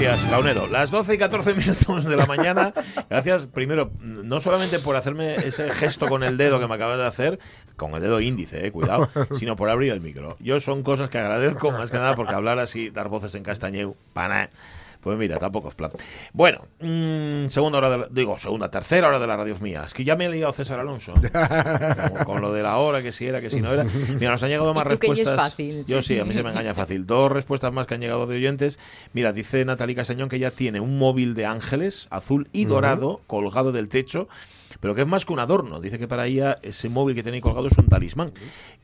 Gracias, Launedo. Las 12 y 14 minutos de la mañana. Gracias, primero, no solamente por hacerme ese gesto con el dedo que me acabas de hacer, con el dedo índice, eh, cuidado, sino por abrir el micro. Yo son cosas que agradezco más que nada porque hablar así, dar voces en castañeo, para pues mira, tampoco es plan. Bueno, mm, segunda hora, de la- digo, segunda, tercera hora de la radio mía. Es que ya me he liado César Alonso. Como con lo de la hora, que si era, que si no era. Mira, nos han llegado más tú que ya es respuestas. fácil. Yo sí, a mí se me engaña fácil. Dos respuestas más que han llegado de oyentes. Mira, dice Natalie Castañón que ya tiene un móvil de ángeles, azul y dorado, colgado del techo, pero que es más que un adorno. Dice que para ella ese móvil que tiene ahí colgado es un talismán.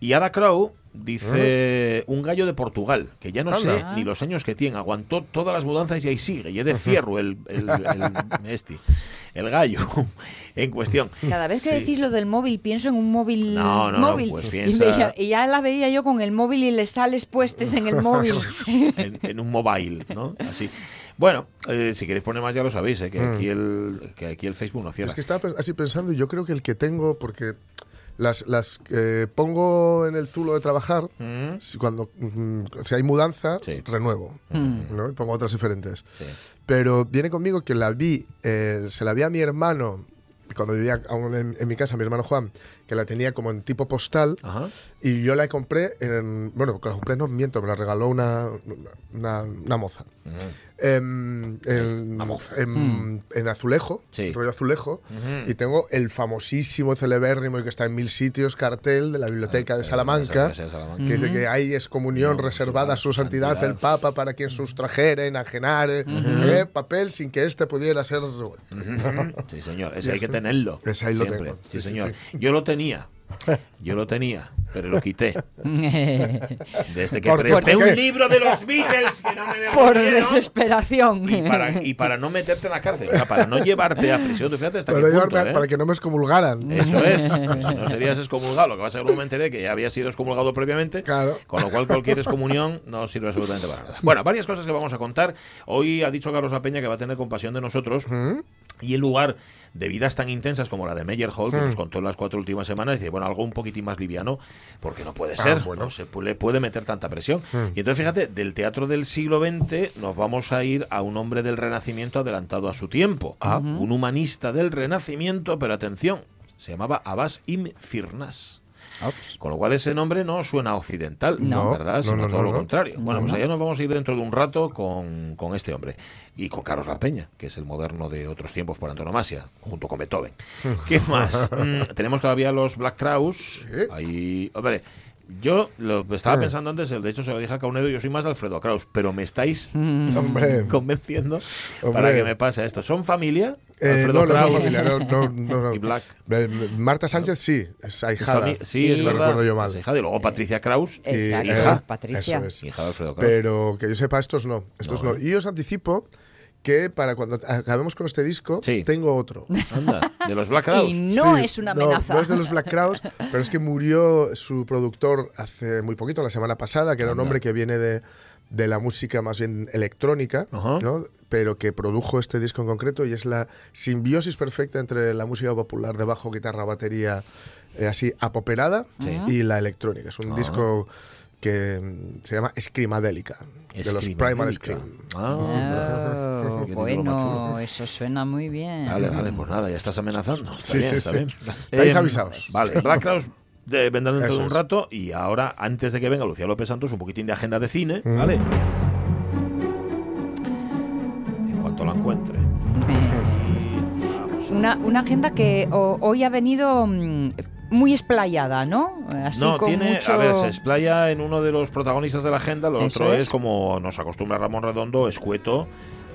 Y Ada Crow dice un gallo de Portugal, que ya no sé Anda. ni los años que tiene, aguantó todas las mudanzas y ahí sigue, y es de fierro el, el, el- este, el gallo en cuestión. Cada vez que Sí. decís lo del móvil, pienso en un móvil. No, no, no, móvil. pues y, piensa- y ya la veía yo con el móvil y le sales puestes en el móvil. en, en un mobile, ¿no? Así. Bueno, eh, si queréis poner más ya lo sabéis, ¿eh? que, Mm. aquí el, que aquí el Facebook no cierra. Es que estaba así pensando y yo creo que el que tengo, porque las, las que pongo en el zulo de trabajar, Mm, si cuando mm, si hay mudanza, Sí. renuevo. ¿no? Y pongo otras diferentes. sí. Pero viene conmigo que la vi, eh, se la vi a mi hermano, cuando vivía aún en, en mi casa, mi hermano Juan, que la tenía como en tipo postal, Ajá. y yo la compré en. Bueno, que la compré, no miento, me la regaló una, una, una moza. Em, en, Una moza. en- en azulejo, Sí. rollo azulejo, Ujú. y tengo el famosísimo, celebérrimo y que está en mil sitios cartel de la Biblioteca de Salamanca. De Salamanca. Que dice que ahí es comunión No, reservada a su santidad, el Papa para quien sustrajere, enajenare, eh, papel sin que éste pudiera ser. Sí, señor. Ese hay que tenerlo. Ese ahí lo tengo. Sí, señor. sí. Yo lo tenía. Yo lo tenía, pero lo quité. Desde que presté un libro de los Beatles que no me Por desesperación. Y para, y para no meterte en la cárcel, o sea, para no llevarte a prisión. Tú fíjate hasta Para, qué punto, ¿eh? para que no me excomulgaran. Eso es. Pues si no serías excomulgado. Lo que pasa es que luego me enteré que ya había sido excomulgado previamente. Claro. Con lo cual cualquier excomunión no sirve absolutamente para nada. Bueno, varias cosas que vamos a contar. Hoy ha dicho Carlos A. Peña que va a tener compasión de nosotros. ¿Mm? Y en lugar de vidas tan intensas como la de Meyer Hall, que nos contó en las cuatro últimas semanas, dice, bueno, algo un poquitín más liviano, porque no puede Ah, ser, bueno. no se puede, puede meter tanta presión. Y entonces, fíjate, del teatro del siglo XX nos vamos a ir a un hombre del Renacimiento adelantado a su tiempo. Un humanista del Renacimiento, pero atención, se llamaba Abbas Im Firnas. Con lo cual ese nombre no suena occidental, No. ¿verdad? No, Sino no, todo lo contrario. Bueno, pues allá nos vamos a ir dentro de un rato con, con este hombre. Y con Carlos La Peña, que es el moderno de otros tiempos por antonomasia, junto con Beethoven. ¿Qué más? Mm, tenemos todavía los Black Kraus. Sí. Ahí, hombre, yo lo estaba Mm. pensando antes, de hecho se lo dije a Caunedo, yo soy más de Alfredo Kraus, pero me estáis convenciendo Hombre. para que me pase esto. ¿Son familia? Eh, Alfredo no, no familia, no, no, no, no. y Black. Eh, Marta Sánchez sí, es ahijada. Sí, Sí. es lo verdad. recuerdo yo mal. Es y luego Patricia Kraus, Y- Exacto, hija. Patricia. Eso es. hija de Alfredo Kraus. Pero que yo sepa, estos no. Estos No, no. ¿eh? Y os anticipo que para cuando acabemos con este disco, Sí. tengo otro. Anda, de los Black Kraus. Y no Sí, es una amenaza. No, es de los Black Crowes, pero es que murió su productor hace muy poquito, la semana pasada, que era un hombre que viene de, de la música más bien electrónica. ¿no? pero que produjo este disco en concreto y es la simbiosis perfecta entre la música popular de bajo, guitarra, batería, eh, así apoperada Sí. y la electrónica. Es un Ah. disco que mm, se llama Screamadelica, de los Primal Escrimadélica. Scream. Ah, Oh, más bueno, eso suena muy bien. Vale, vale, pues nada, ya estás amenazando. Está Sí, bien, sí, está sí. bien. Estáis Em, avisados. Vale, Black Crowes eh, vendrán dentro Eso de un es. rato y ahora, antes de que venga Lucía López Santos, un poquitín de agenda de cine, Mm. ¿vale? En cuanto la encuentre. Una, una agenda que o- hoy ha venido mm, muy esplayada, ¿no? Así no, con tiene, mucho... a ver, se explaya en uno de los protagonistas de la agenda, lo Eso otro es. es como nos acostumbra Ramón Redondo, escueto,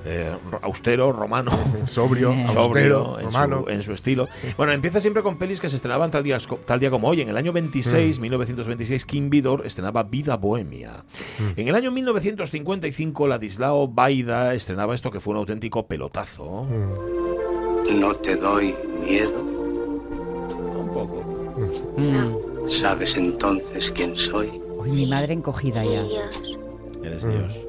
eh, austero, romano. Sobrio, sobrio austero, en romano. su, en su estilo. Bueno, empieza siempre con pelis que se estrenaban tal día, tal día como hoy. En el año 26, Mm. 1926, Kim Vidor estrenaba Vida Bohemia. Mm. En el año 1955, Ladislao Baida estrenaba esto que fue un auténtico pelotazo. Mm. No te doy miedo. Un poco. Mm. ¿Sabes entonces quién soy? Uy, mi madre encogida ya. Eres Mm. Dios.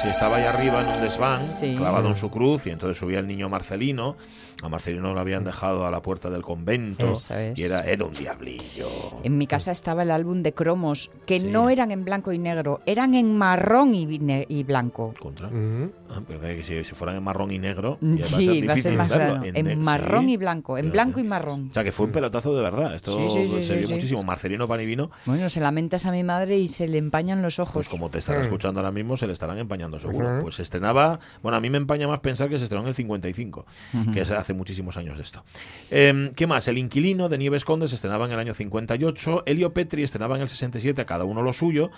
Sí, estaba ahí arriba en un desván, Sí. clavado en su cruz, y entonces subía el niño Marcelino. A Marcelino lo habían dejado a la puerta del convento. Eso es. Y era, era un diablillo. En mi casa estaba el álbum de cromos, que Sí. no eran en blanco y negro, eran en marrón y, ne- y blanco. Contra. Ah, pensaba que si, si fueran en marrón y negro. Mm, ya Sí, va a ser difícil más verlo. raro. En marrón sí. y blanco, en blanco y marrón. O sea, que fue un pelotazo de verdad. Esto Sí, sí, sí, se vio sí. muchísimo. Marcelino Panivino, Bueno, se lamentas a mi madre y se le empañan los ojos. pues como te estará Mm. escuchando ahora mismo, se le estarán empañando seguro. Ujú. Pues se estrenaba. Bueno, a mí me empaña más pensar que se estrenó en el 55, que es hace muchísimos años de esto. Eh, ¿Qué más? El Inquilino de Nieves Conde se estrenaba en el año 58. Helio Petri estrenaba en el 67, a cada uno lo suyo.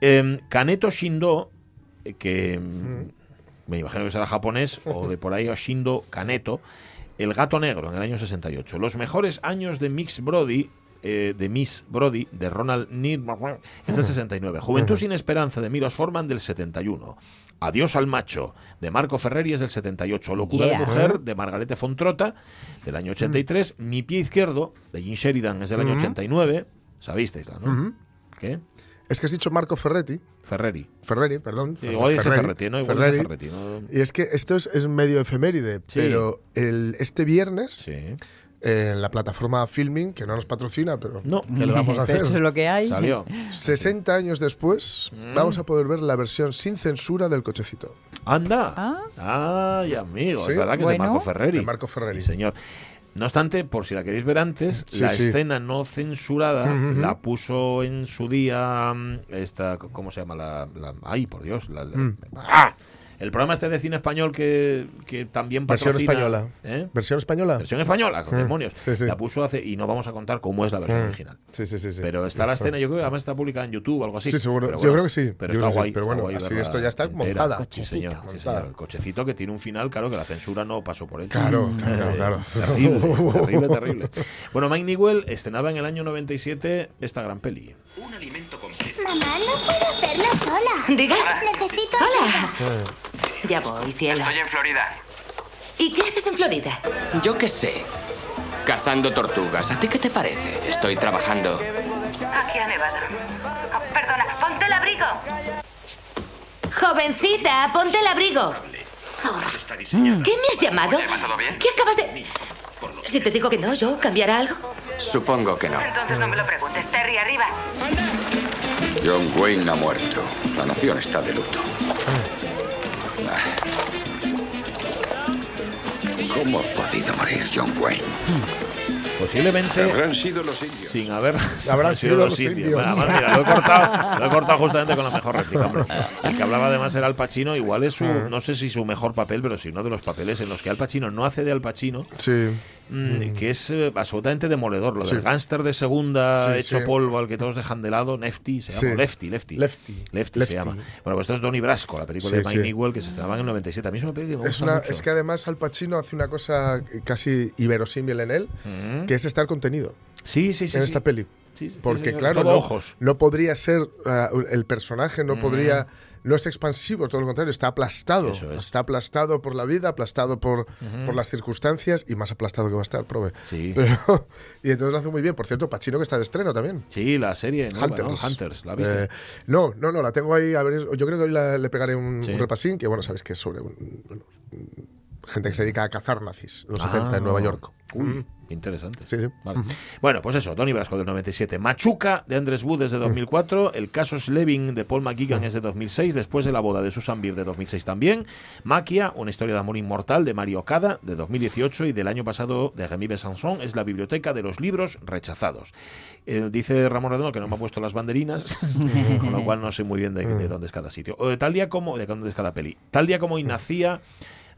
Eh, Kaneto Shindo, que mm, me imagino que será japonés, o de por ahí Shindo Kaneto. El Gato Negro en el año 68. Los mejores años de Mix Brody. Eh, de Miss Brody, de Ronald Neal, es del 69. Juventud sin esperanza, de Milos Forman, del 71. Adiós al macho, de Marco Ferreri, es del 78. Locura Yeah. de mujer, de Margarete Fontrota, del año 83. Mi pie izquierdo, de Jim Sheridan, es del año 89. Sabisteis, ¿no? ¿Qué? Es que has dicho Marco Ferretti. Ferreri. Ferreri, perdón. Sí, igual Ferreri, Ferretti, ¿no? Igual Ferreri. Ferretti, ¿no? Y es que esto es, es medio efeméride, Sí. pero el, este viernes, Sí. En la plataforma Filming, que no nos patrocina, pero No. ¿qué le vamos a hacer? Esto es lo que hay. Salió. 60 años después, Mm. vamos a poder ver la versión sin censura del cochecito. Anda. Ah. Ay, amigo. Sí. Es verdad que Bueno. es de Marco Ferreri. De Marco Ferreri. Sí, señor. No obstante, por si la queréis ver antes, Sí, la sí. escena no censurada la puso en su día mm, esta ¿cómo se llama la, la- ay, por Dios, la- la- Mm. ¡Ah! El programa este de cine español que, que también Versión patrocina española. ¿eh? ¿Versión española? Versión española, con Mm. demonios. Sí, sí. La puso hace y no vamos a contar cómo es la versión Mm. original. Sí, sí, sí, sí. Pero está la escena, yo creo que además está publicada en YouTube o algo así. Sí, seguro. Pero Yo creo que sí. Pero Yo está guay. Pero bueno, guay así esto ya está entera. montada. Sí, señor, sí, Montada. señor. El cochecito que tiene un final, claro, que la censura no pasó por él. Claro, claro, claro. Terrible, terrible, terrible. Bueno, Mike Newell estrenaba en el año 97 esta gran peli. Mamá, no puedo hacerlo sola. Diga. Necesito Hola. Ya voy, cielo. Estoy en Florida. ¿Y qué haces en Florida? Yo qué sé. Cazando tortugas. ¿A ti qué te parece? Estoy trabajando. Aquí ha nevado. Oh, perdona, ponte el abrigo. Jovencita, ponte el abrigo. ¿Qué me has llamado? ¿Va todo bien? ¿Qué acabas de...? Si te digo que no, ¿yo cambiará algo? Supongo que no. Entonces no me lo preguntes. Terry, arriba. John Wayne ha muerto. La nación está de luto. ¿Cómo ha podido morir John Wayne? Posiblemente Habrán sido los indios. sin haber Habrán sido los indios. Bueno, además, mira, lo he cortado, lo he cortado justamente con la mejor réplica. hombre. El que hablaba además era Al Pacino, igual es su, no sé si su mejor papel, pero sí uno de los papeles en los que Al Pacino no hace de Al Pacino, Sí. mm, que es eh, absolutamente demoledor. Lo Sí. del gángster de segunda Sí, hecho sí. polvo al que todos dejan de lado, Nefty, se llama Sí. Lefty, Lefty. Lefty. Lefty, Lefty. se llama. Bueno, pues esto es Donnie Brasco, la película Sí, de Mike sí. Newell que se estrenaba en el 97. A mí es una película que me Es, gusta una, mucho. es que además Al Pacino hace una cosa casi inverosímil en él, que es estar contenido Sí, sí, sí. en sí. esta peli. Sí, Porque, claro, no, ojos. no podría ser ah, el personaje, no podría. No es expansivo, todo lo contrario, está aplastado. Es. Está aplastado por la vida, aplastado por, por las circunstancias y más aplastado que va a estar, prove. Sí. Pero, y entonces lo hace muy bien. Por cierto, Pacino que está de estreno también. Sí, la serie nueva, ¿no? Hunters. Hunters, ¿la viste? Eh, no, no, no, la tengo ahí. A ver, yo creo que hoy la- le pegaré un, Sí. un repasín, que bueno, sabes que es sobre bueno, gente que se dedica a cazar nazis en los Ah. 70 en Nueva York. Uy, Mm. interesante. Sí, sí. Vale. Bueno, pues eso, Donnie Brasco del 97. Machuca de Andrés Wood es de 2004. El caso Slevin de Paul McGuigan es de 2006. Después de la boda de Susan Beer de 2006 también. Maquia, una historia de amor inmortal de Mario Okada de 2018. Y del año pasado de Rémi Besançon es la biblioteca de los libros rechazados. Eh, dice Ramón Redondo que no me ha puesto las banderinas, con lo cual no sé muy bien de, de dónde es cada sitio. O de tal día como, de dónde es cada peli. Tal día como hoy nacía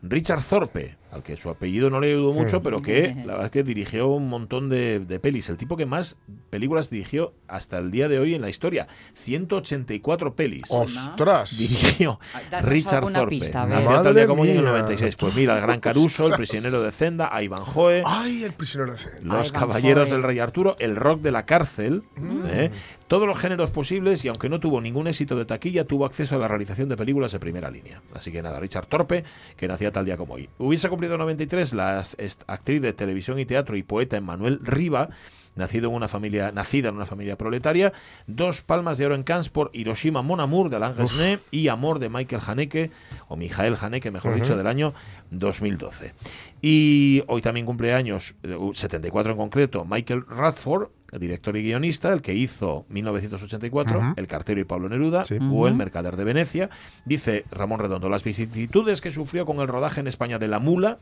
Richard Thorpe. Al que su apellido no le ayudó mucho, pero que la verdad es que dirigió un montón de, de pelis. El tipo que más películas dirigió hasta el día de hoy en la historia. 184 pelis. ¡Ostras! Dirigió Richard Thorpe. pista. Nació tal día como hoy en el mía. 96. Pues mira, El Gran Caruso, El Prisionero de Zenda, Ivanhoe, ¡Ay, el prisionero de Zen! Los. Caballeros del Rey Arturo, El Rock de la Cárcel, Mm. ¿eh? todos los géneros posibles y aunque no tuvo ningún éxito de taquilla, tuvo acceso a la realización de películas de primera línea. Así que nada, Richard Thorpe, que nacía tal día como hoy. Hubiese cumplido 93 la actriz de televisión y teatro y poeta Emmanuel Riva, nacido en una familia, nacida en una familia proletaria, dos palmas de oro en Cannes por Hiroshima Mon Amour de Alain Resnais y Amor de Michael Haneke, o Mijael Haneke, mejor dicho, del año 2012. Y hoy también cumple años, eh, 74 en concreto, Michael Radford, director y guionista, el que hizo 1984, El cartero y Pablo Neruda, Sí. o El mercader de Venecia. Dice Ramón Redondo, las vicisitudes que sufrió con el rodaje en España de La Mula,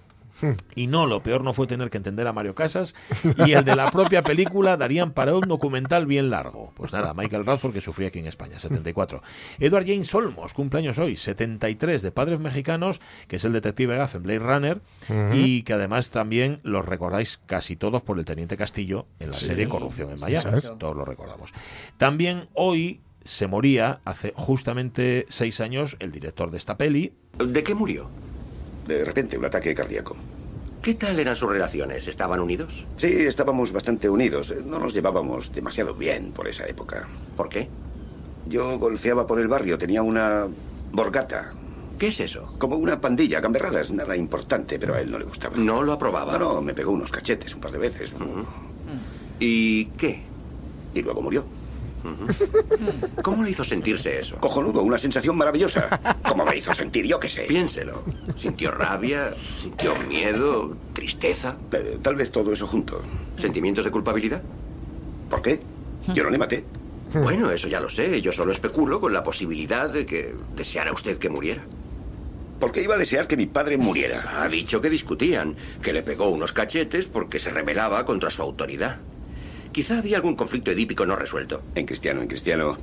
y no, lo peor no fue tener que entender a Mario Casas y el de la propia película darían para un documental bien largo. Pues nada, Michael Radford que sufría aquí en España, 74. Edward James Olmos, cumpleaños hoy, 73, de padres mexicanos, que es el detective Gaff en Blade Runner y que además también los recordáis casi todos por el Teniente Castillo en la serie Corrupción en Miami. Todos lo recordamos. También hoy se moría hace justamente seis años el director de esta peli, ¿De qué murió? De repente, un ataque cardíaco. ¿Qué tal eran sus relaciones? ¿Estaban unidos? Sí, estábamos bastante unidos. No nos llevábamos demasiado bien por esa época. ¿Por qué? Yo golfeaba por el barrio, tenía una borgata. ¿Qué es eso? Como una pandilla, gamberradas, nada importante, pero a él no le gustaba. No lo aprobaba. No, no, me pegó unos cachetes un par de veces. ¿Y qué? Y luego murió. ¿Cómo le hizo sentirse eso? Cojonudo, una sensación maravillosa. ¿Cómo me hizo sentir? Yo qué sé. Piénselo. ¿Sintió rabia? ¿Sintió miedo? ¿Tristeza? Eh, tal vez todo eso junto. ¿Sentimientos de culpabilidad? ¿Por qué? Yo no le maté. Bueno, eso ya lo sé. Yo solo especulo con la posibilidad de que deseara usted que muriera. ¿Por qué iba a desear que mi padre muriera? Ha dicho que discutían, que le pegó unos cachetes porque se rebelaba contra su autoridad. Quizá había algún conflicto edípico no resuelto. En cristiano, en cristiano.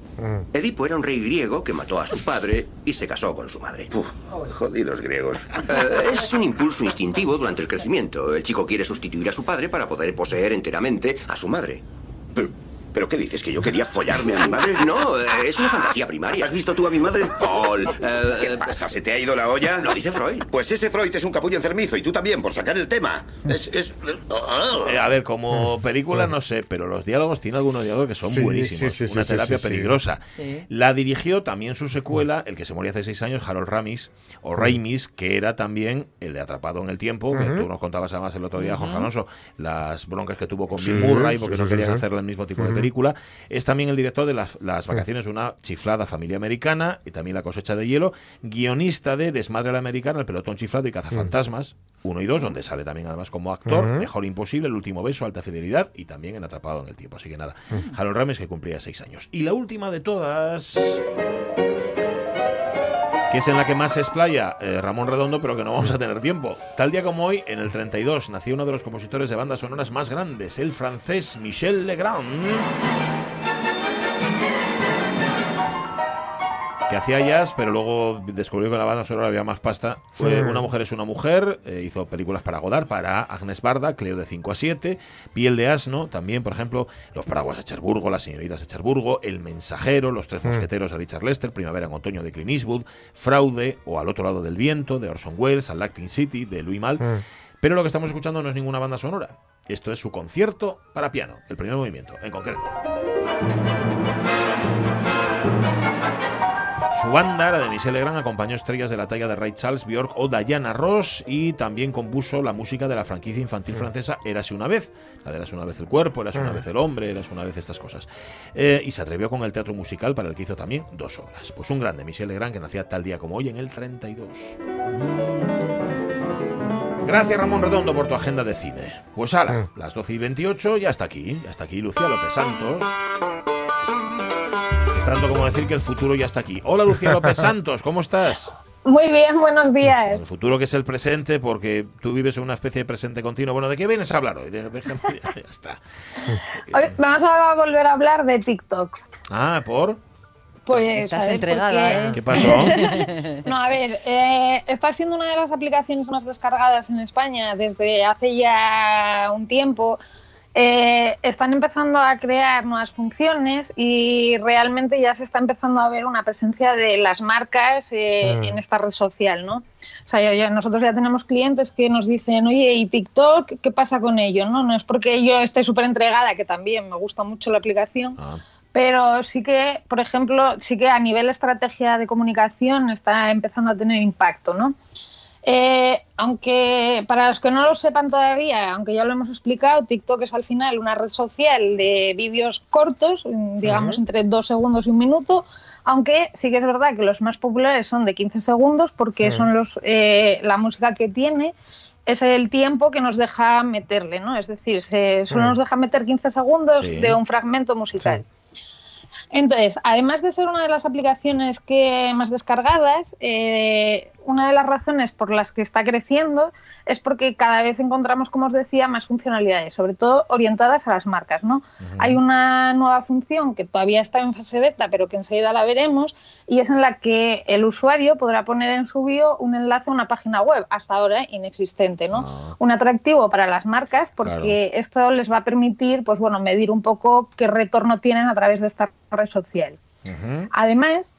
Edipo era un rey griego que mató a su padre y se casó con su madre. Uf, jodidos griegos. Eh, es un impulso instintivo durante el crecimiento. El chico quiere sustituir a su padre para poder poseer enteramente a su madre. Pero, ¿pero qué dices? ¿Que yo quería follarme a mi madre? No, eh, es una fantasía primaria. ¿Has visto tú a mi madre? Paul, eh, ¿Qué pasa? ¿Se te ha ido la olla? Lo dice Freud. Pues ese Freud es un capullo enfermizo y tú también, por sacar el tema. Es. es... Eh, a ver, como película no sé, pero los diálogos tiene algunos diálogos que son Sí, buenísimos. sí, sí, una sí, terapia peligrosa. Sí. La dirigió también su secuela, el que se murió hace seis años, Harold Ramis, o Ramis, que era también el de Atrapado en el Tiempo, que tú nos contabas además el otro día, Jorge Alonso, las broncas que tuvo con Sí, Bill Murray porque sí, no querían sí. hacerle el mismo tipo de película. Es también el director de las, las vacaciones de una chiflada familia americana y también La cosecha de hielo, guionista de Desmadre a la Americana, El pelotón chiflado y Cazafantasmas, uno y dos, donde sale también además como actor, Mejor Imposible, El último beso, Alta Fidelidad y también en Atrapado en el Tiempo. Así que nada, Harold Ramis que cumplía seis años. Y la última de todas que es en la que más se explaya eh, Ramón Redondo, pero que no vamos a tener tiempo. Tal día como hoy, en el 32, nació uno de los compositores de bandas sonoras más grandes, el francés Michel Legrand. Que hacía jazz, pero luego descubrió que en la banda sonora había más pasta. Fue Mm. Una mujer es una mujer, eh, hizo películas para Godard, para Agnes Barda, Cleo de 5 a 7, Piel de asno, también, por ejemplo, Los paraguas de Cherburgo, Las señoritas de Cherburgo, El mensajero, Los tres mosqueteros de Richard Lester, Primavera en otoño de Clint Eastwood, Fraude o Al otro lado del viento de Orson Welles, Al Acting City de Louis Mal. Pero lo que estamos escuchando no es ninguna banda sonora. Esto es su concierto para piano, el primer movimiento, en concreto. Su banda, la de Michel Legrand, acompañó estrellas de la talla de Ray Charles, Bjork o Diana Ross y también compuso la música de la franquicia infantil francesa Érase una vez. La de Érase una vez el cuerpo, Érase una vez el hombre, Érase una vez estas cosas. Eh, y se atrevió con el teatro musical para el que hizo también dos obras. Pues un grande, Michel Legrand, que nacía tal día como hoy en el 32. Gracias Ramón Redondo por tu agenda de cine. Pues ala, las 12 y 28 ya está aquí, ya está aquí Lucía López Santos. Es tanto como decir que el futuro ya está aquí. Hola Lucía López Santos, ¿cómo estás? Muy bien, buenos días. El futuro que es el presente, porque tú vives en una especie de presente continuo. Bueno, ¿de qué vienes a hablar hoy? Déjame- ya, ya está. Hoy vamos a volver a hablar de TikTok. Ah, ¿por? Pues, Estás ver, entregada, porque- ¿eh? ¿Qué pasó? No, a ver, eh, está siendo una de las aplicaciones más descargadas en España desde hace ya un tiempo. Eh, están empezando a crear nuevas funciones y realmente ya se está empezando a ver una presencia de las marcas eh, Mm. en esta red social, ¿no? O sea, ya- ya- nosotros ya tenemos clientes que nos dicen, oye, ¿y TikTok qué pasa con ello? No, no es porque yo esté súper entregada, que también me gusta mucho la aplicación, pero sí que, por ejemplo, sí que a nivel estrategia de comunicación está empezando a tener impacto, ¿no? Eh, aunque para los que no lo sepan todavía, aunque ya lo hemos explicado, TikTok es al final una red social de vídeos cortos, digamos Ujú. entre dos segundos y un minuto, aunque sí que es verdad que los más populares son de 15 segundos porque son los eh, la música que tiene es el tiempo que nos deja meterle, ¿no? Es decir, se- solo Mm. nos deja meter 15 segundos Sí. de un fragmento musical. Entonces, además de ser una de las aplicaciones que más descargadas, eh, una de las razones por las que está creciendo es porque cada vez encontramos, como os decía, más funcionalidades, sobre todo orientadas a las marcas. ¿no? Hay una nueva función que todavía está en fase beta, pero que enseguida la veremos, y es en la que el usuario podrá poner en su bio un enlace a una página web, hasta ahora inexistente. ¿no? Un atractivo para las marcas porque esto les va a permitir pues, bueno, medir un poco qué retorno tienen a través de esta red social. Además,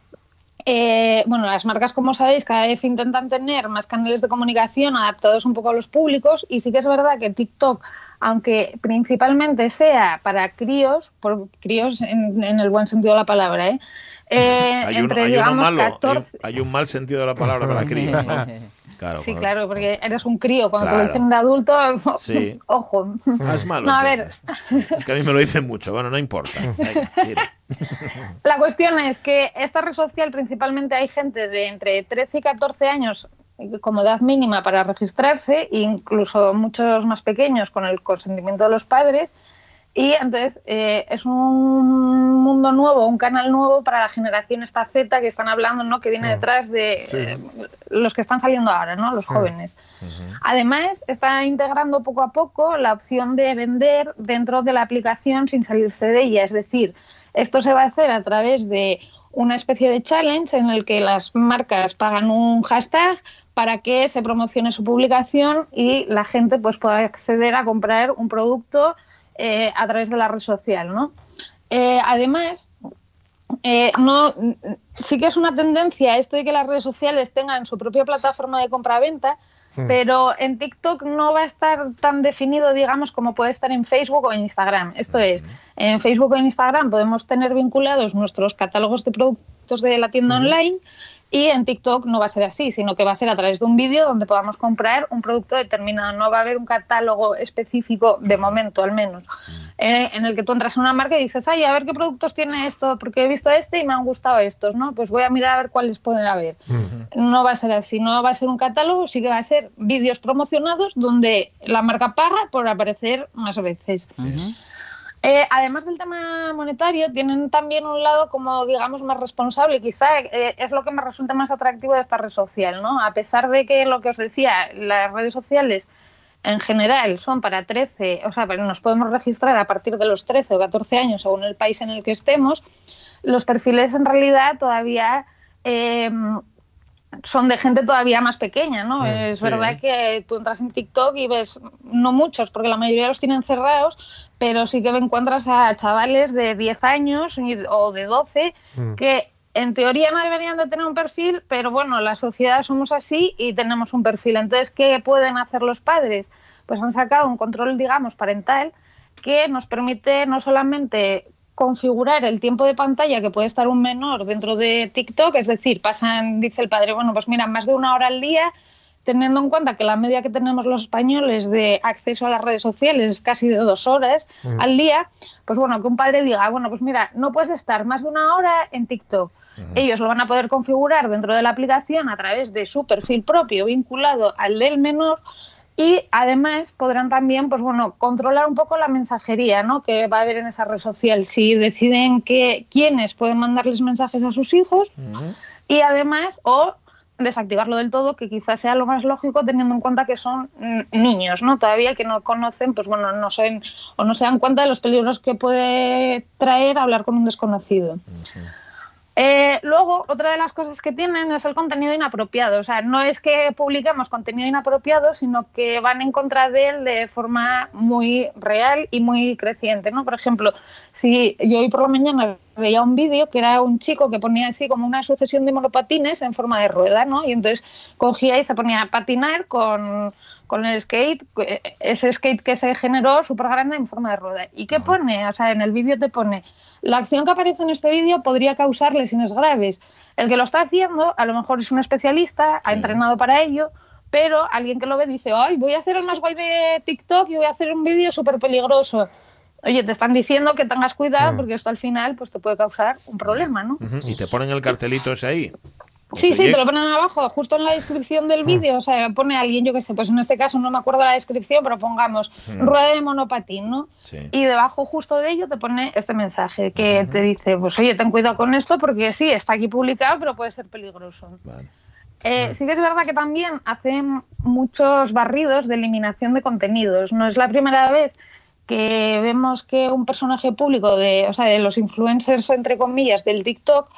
eh, bueno, las marcas, como sabéis, cada vez intentan tener más canales de comunicación adaptados un poco a los públicos y sí que es verdad que TikTok, aunque principalmente sea para críos, por críos en, en el buen sentido de la palabra, ¿eh? Eh, hay, uno, entre, hay uno digamos, malo, hay un- 14 hay un mal sentido de la palabra para críos, ¿no? Claro, Sí, cuando- claro, porque eres un crío. Cuando te Claro. lo dicen de adulto, Sí. ojo. Ah, es malo. No, a ver. Es que a mí me lo dicen mucho. Bueno, no importa. Venga. La cuestión es que esta red social principalmente hay gente de entre 13 y 14 años como edad mínima para registrarse, incluso muchos más pequeños con el consentimiento de los padres. Y entonces eh, es un mundo nuevo, un canal nuevo para la generación esta Z que están hablando, ¿no? que viene detrás de Sí. eh, los que están saliendo ahora, ¿no? los jóvenes. Además, está integrando poco a poco la opción de vender dentro de la aplicación sin salirse de ella. Es decir, esto se va a hacer a través de una especie de challenge en el que las marcas pagan un hashtag para que se promocione su publicación y la gente pues pueda acceder a comprar un producto eh, a través de la red social, ¿no? Eh, además, eh, no, sí que es una tendencia esto de que las redes sociales tengan su propia plataforma de compra-venta, Hmm. pero en TikTok no va a estar tan definido, digamos, como puede estar en Facebook o en Instagram. Esto es, en Facebook o en Instagram podemos tener vinculados nuestros catálogos de productos de la tienda online y en TikTok no va a ser así, sino que va a ser a través de un vídeo donde podamos comprar un producto determinado. No va a haber un catálogo específico, de momento al menos, eh, en el que tú entras en una marca y dices, ay, a ver qué productos tiene esto, porque he visto este y me han gustado estos, ¿no? Pues voy a mirar a ver cuáles pueden haber. No va a ser así, no va a ser un catálogo, sí que va a ser vídeos promocionados donde la marca paga por aparecer más veces. Eh, además del tema monetario, tienen también un lado como, digamos, más responsable. Quizá eh, es lo que me resulta más atractivo de esta red social, ¿no? A pesar de que lo que os decía, las redes sociales en general son para 13, o sea, pero nos podemos registrar a partir de los 13 o 14 años según el país en el que estemos, los perfiles en realidad todavía eh, son de gente todavía más pequeña, ¿no? Es sí. verdad que tú entras en TikTok y ves, no muchos, porque la mayoría los tienen cerrados, pero sí que encuentras a chavales de 10 años o de 12 Mm. que en teoría no deberían de tener un perfil, pero bueno, la sociedad somos así y tenemos un perfil. Entonces, ¿qué pueden hacer los padres? Pues han sacado un control, digamos, parental que nos permite no solamente configurar el tiempo de pantalla que puede estar un menor dentro de TikTok, es decir, pasan, dice el padre, bueno, pues mira, más de una hora al día, teniendo en cuenta que la media que tenemos los españoles de acceso a las redes sociales es casi de dos horas Mm. al día, pues bueno, que un padre diga, bueno, pues mira, no puedes estar más de una hora en TikTok. Ellos lo van a poder configurar dentro de la aplicación a través de su perfil propio vinculado al del menor y además podrán también, pues bueno, controlar un poco la mensajería, ¿no? Que va a haber en esa red social. Si deciden que quiénes pueden mandarles mensajes a sus hijos y además o desactivarlo del todo, que quizás sea lo más lógico teniendo en cuenta que son mm, niños, ¿no? Todavía que no conocen, pues bueno, no saben o no se dan cuenta de los peligros que puede traer hablar con un desconocido. Eh, luego, otra de las cosas que tienen es el contenido inapropiado. O sea, no es que publicamos contenido inapropiado, sino que van en contra de él de forma muy real y muy creciente, ¿no? Por ejemplo, si yo hoy por la mañana veía un vídeo que era un chico que ponía así como una sucesión de monopatines en forma de rueda, ¿no? Y entonces cogía y se ponía a patinar con, con el skate, ese skate que se generó súper grande en forma de rueda. ¿Y qué pone? O sea, en el vídeo te pone, la acción que aparece en este vídeo podría causar lesiones graves. El que lo está haciendo a lo mejor es un especialista, ha entrenado para ello, pero alguien que lo ve dice, ay, voy a hacer el más guay de TikTok y voy a hacer un vídeo súper peligroso. Oye, te están diciendo que tengas cuidado porque esto al final pues te puede causar un problema, ¿no? Y te ponen el cartelito ese ahí. Sí, sí, te lo ponen abajo, justo en la descripción del vídeo. O sea, pone alguien, yo qué sé, pues en este caso no me acuerdo la descripción, pero pongamos rueda de monopatín, ¿no? Y debajo justo de ello te pone este mensaje que te dice, pues oye, ten cuidado con esto porque sí, está aquí publicado, pero puede ser peligroso. Eh, sí que es verdad que también hacen muchos barridos de eliminación de contenidos. No es la primera vez que vemos que un personaje público de, o sea, de los influencers, entre comillas, del TikTok,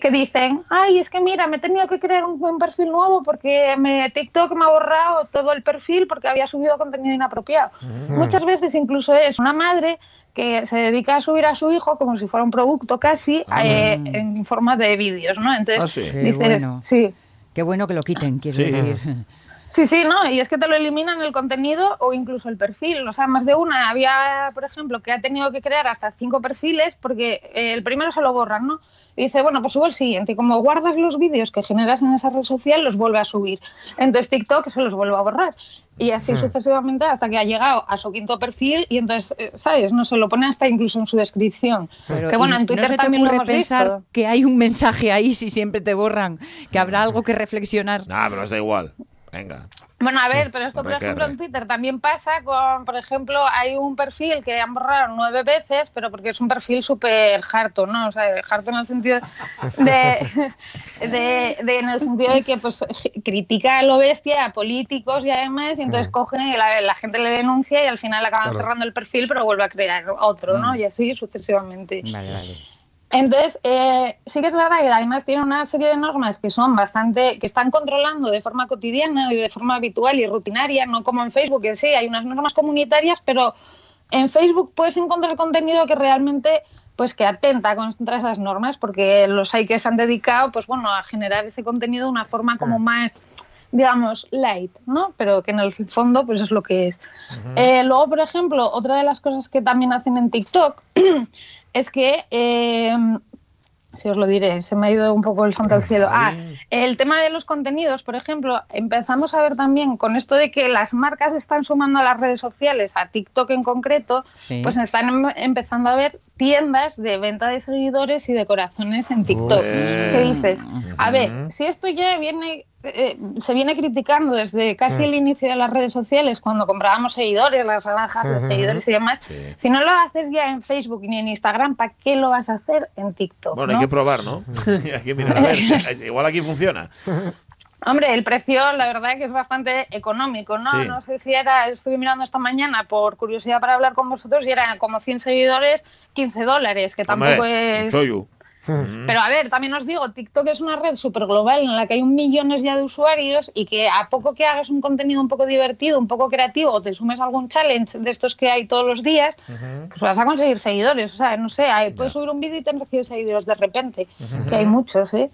que dicen, ay, es que mira, me he tenido que crear un, buen perfil nuevo porque me, TikTok me ha borrado todo el perfil porque había subido contenido inapropiado. Muchas veces incluso es una madre que se dedica a subir a su hijo como si fuera un producto casi Ah. eh, en forma de vídeos, ¿no? Entonces, Ah, sí. Qué bueno. sí. Qué bueno que lo quiten, quiero Sí. decir. Sí, sí, no, y es que te lo eliminan el contenido o incluso el perfil. O sea, más de una había, por ejemplo, que ha tenido que crear hasta cinco perfiles porque eh, el primero se lo borran, ¿no? Y dice, bueno, pues subo el siguiente. Y como guardas los vídeos que generas en esa red social, los vuelve a subir. Entonces TikTok se los vuelve a borrar. Y así Hmm. sucesivamente hasta que ha llegado a su quinto perfil y entonces, eh, ¿sabes? No se lo pone hasta incluso en su descripción. Pero, que bueno, ¿y en Twitter ¿No se te también lo ocurre hemos pensar visto. que hay un mensaje ahí si siempre te borran? Que habrá algo que reflexionar. Ah, pero nos da igual. Venga. Bueno, a ver, pero esto, por ejemplo, en Twitter también pasa con, por ejemplo, hay un perfil que han borrado nueve veces, pero porque es un perfil súper harto, ¿no? O sea, harto en el sentido de, de, de- en el sentido de que pues critica a lo bestia a políticos y además, y entonces cogen y la, la gente le denuncia y al final acaban Claro. cerrando el perfil, pero vuelve a crear otro, ¿no? Y así sucesivamente. Vale, vale. Entonces, eh, sí que es verdad que además tiene una serie de normas que son bastante, que están controlando de forma cotidiana y de forma habitual y rutinaria, no como en Facebook, que sí, hay unas normas comunitarias, pero en Facebook puedes encontrar contenido que realmente pues que atenta contra esas normas, porque los hay que se han dedicado, pues bueno, a generar ese contenido de una forma como más digamos, light, ¿no? Pero que en el fondo, pues es lo que es. Eh, luego, por ejemplo, otra de las cosas que también hacen en TikTok es que, eh, si os lo diré, se me ha ido un poco el santo al cielo. Ah, el tema de los contenidos, por ejemplo, empezamos a ver también con esto de que las marcas están sumando a las redes sociales, a TikTok en concreto, Sí. pues están em- empezando a ver tiendas de venta de seguidores y de corazones en TikTok. ¿Qué dices? A ver, si esto ya viene, eh, se viene criticando desde casi el inicio de las redes sociales, cuando comprábamos seguidores, las granjas de seguidores y demás, si no lo haces ya en Facebook ni en Instagram, ¿para qué lo vas a hacer en TikTok? Bueno, no? hay que probar, ¿no? hay que mirar a ver. si- Igual aquí funciona. Hombre, el precio, la verdad que es bastante económico, ¿no? Sí. No sé si era, estuve mirando esta mañana por curiosidad para hablar con vosotros y eran como 100 seguidores, 15 dólares, que tampoco Hombre, es... soy yo. Pero a ver, también os digo, TikTok es una red súper global en la que hay un millones ya de usuarios y que a poco que hagas un contenido un poco divertido, un poco creativo, o te sumes a algún challenge de estos que hay todos los días, pues vas a conseguir seguidores. O sea, no sé, hay- puedes subir un vídeo y te recibes seguidores de repente, que hay muchos, ¿eh?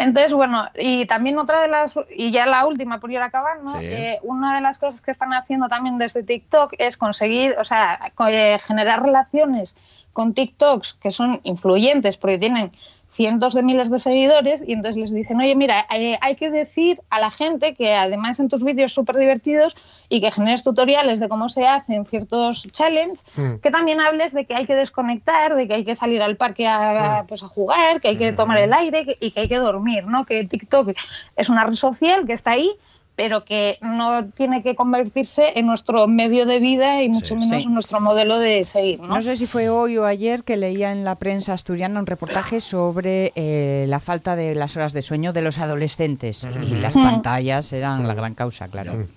Entonces, bueno, y también otra de las, y ya la última por ir acabando, Sí. eh, una de las cosas que están haciendo también desde TikTok es conseguir, o sea, eh, generar relaciones con TikToks que son influyentes porque tienen cientos de miles de seguidores y entonces les dicen, oye, mira, eh, hay que decir a la gente que además en tus vídeos súper divertidos y que generes tutoriales de cómo se hacen ciertos challenges, Mm. que también hables de que hay que desconectar, de que hay que salir al parque a, pues, a jugar, que hay que tomar el aire que- y que hay que dormir, ¿no? Que TikTok es una red social que está ahí, pero que no tiene que convertirse en nuestro medio de vida y mucho menos Sí. en nuestro modelo de seguir, ¿no? No sé si fue hoy o ayer que leía en la prensa asturiana un reportaje sobre eh, la falta de las horas de sueño de los adolescentes y las Mm. pantallas eran la gran causa, claro. Bueno,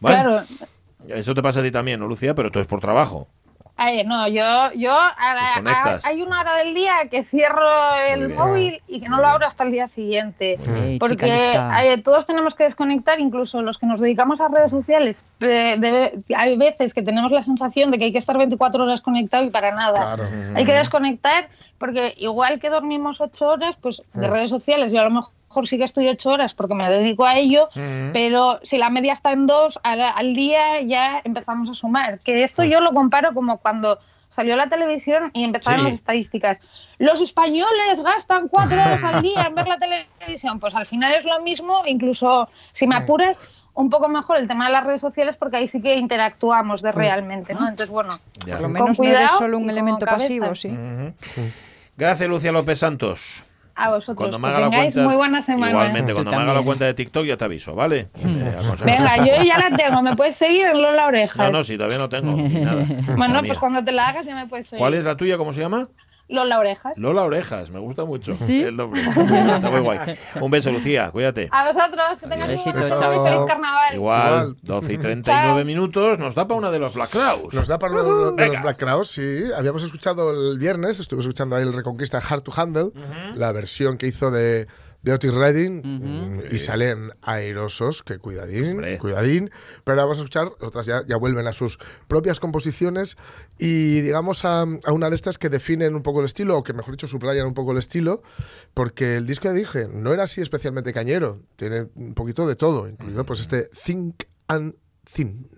Claro. Eso te pasa a ti también, ¿no, Lucía? Pero tú es por trabajo. Ay, no, yo, yo a la- Desconectas. a- hay una hora del día que cierro el móvil y que no lo abro hasta el día siguiente. Porque eh, todos tenemos que desconectar, incluso los que nos dedicamos a redes sociales. eh, debe- hay veces que tenemos la sensación de que hay que estar 24 horas conectado y para nada. Claro. Hay que desconectar porque igual que dormimos 8 horas, pues de redes sociales yo a lo mejor sí que estoy 8 horas porque me dedico a ello, pero si la media está en 2 al día ya empezamos a sumar. Que esto yo lo comparo como cuando salió la televisión y empezaron Sí. las estadísticas. Los españoles gastan 4 horas al día en ver la televisión. Pues al final es lo mismo, incluso si me apuras, un poco mejor el tema de las redes sociales porque ahí sí que interactuamos de realmente, ¿no? Entonces, bueno, Ya. Por lo Con menos no eres cuidado solo un elemento cabeza. pasivo, sí. Gracias, Lucia López Santos. A vosotros. Cuando me haga la cuenta. muy buena semana. Igualmente, cuando me haga la cuenta de TikTok ya te aviso, ¿vale? Eh, aconsejo- Venga, yo ya la tengo, me puedes seguir en Lola Orejas. No, no, si todavía no tengo. nada. Bueno, pues cuando te la hagas ya me puedes seguir. ¿Cuál es la tuya? ¿Cómo se llama? Lola Orejas. Lola Orejas, me gusta mucho ¿Sí? el nombre. Está muy guay. Un beso, Lucía, cuídate. A vosotros, que tengáis y feliz carnaval. Igual, Igual. 12 y 39 Chao. minutos, nos da para una de los Black Crowes. Nos da para uno de los- de los Black Crowes, sí. Habíamos escuchado el viernes, estuve escuchando ahí el Reconquista Hard to Handle, la versión que hizo de, de Otis Redding, mm, y salen airosos, que cuidadín, Hombre. cuidadín. Pero ahora vamos a escuchar, otras ya, ya vuelven a sus propias composiciones y digamos a, a una de estas que definen un poco el estilo, o que mejor dicho subrayan un poco el estilo, porque el disco ya dije, no era así especialmente cañero, tiene un poquito de todo, incluido pues este Think and Thin.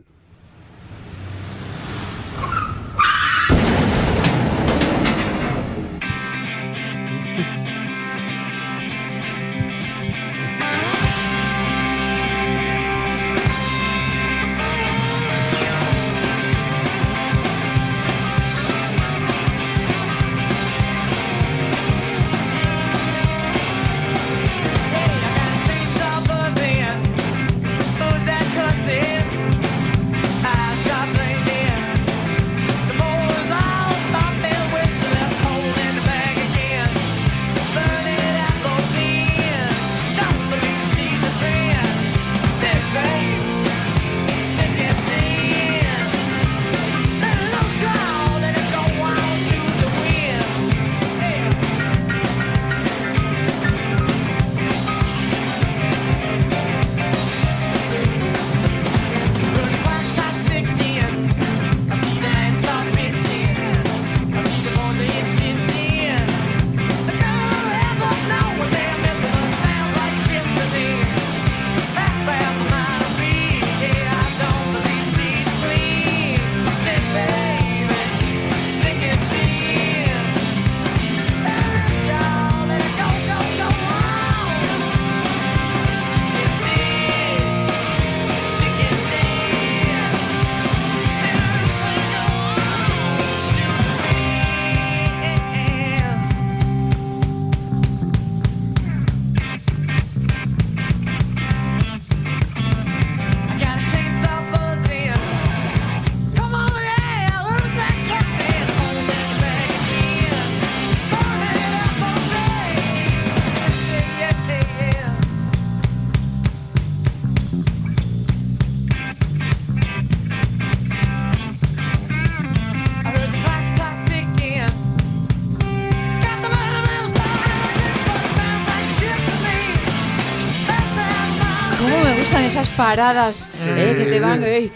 Paradas eh, que te van, que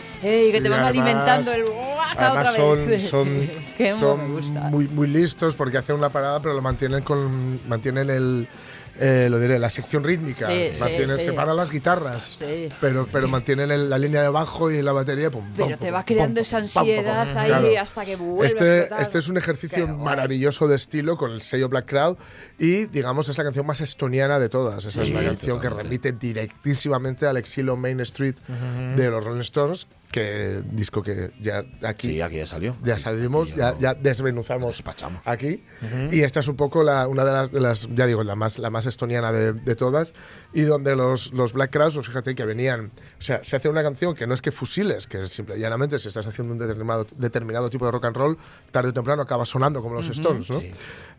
Sí, te van además- alimentando el Además son, son, muy, muy listos porque hacen una parada pero lo mantienen con mantienen el eh, lo diré, la sección rítmica, Sí, sí, mantienen, sí. separan las guitarras, Sí. pero, pero mantienen la línea de bajo y la batería. pum, Pero pum, te pum, va creando pum, esa pum, pum, pum, ansiedad pum. ahí Claro. hasta que vuelve a Este, este es un ejercicio Qué guay. maravilloso de estilo con el sello Black Crowd y, digamos, es la canción más estoniana de todas. Esa es la canción que remite directísimamente al exilio Main Street de los Rolling Stones, que disco que ya aquí Sí, aquí ya salió. ya salimos, Ya ya, lo ya desmenuzamos despachamos. aquí. Y esta es un poco la, una de las, de las, ya digo, la más, la más estoniana de, de todas, y donde los, los Black Crowes, pues fíjate que venían, o sea, se hace una canción que no es que fusiles, que es simple, llanamente si estás haciendo un determinado, determinado tipo de rock and roll, tarde o temprano acaba sonando como los Ujú, Stones, ¿no? sí.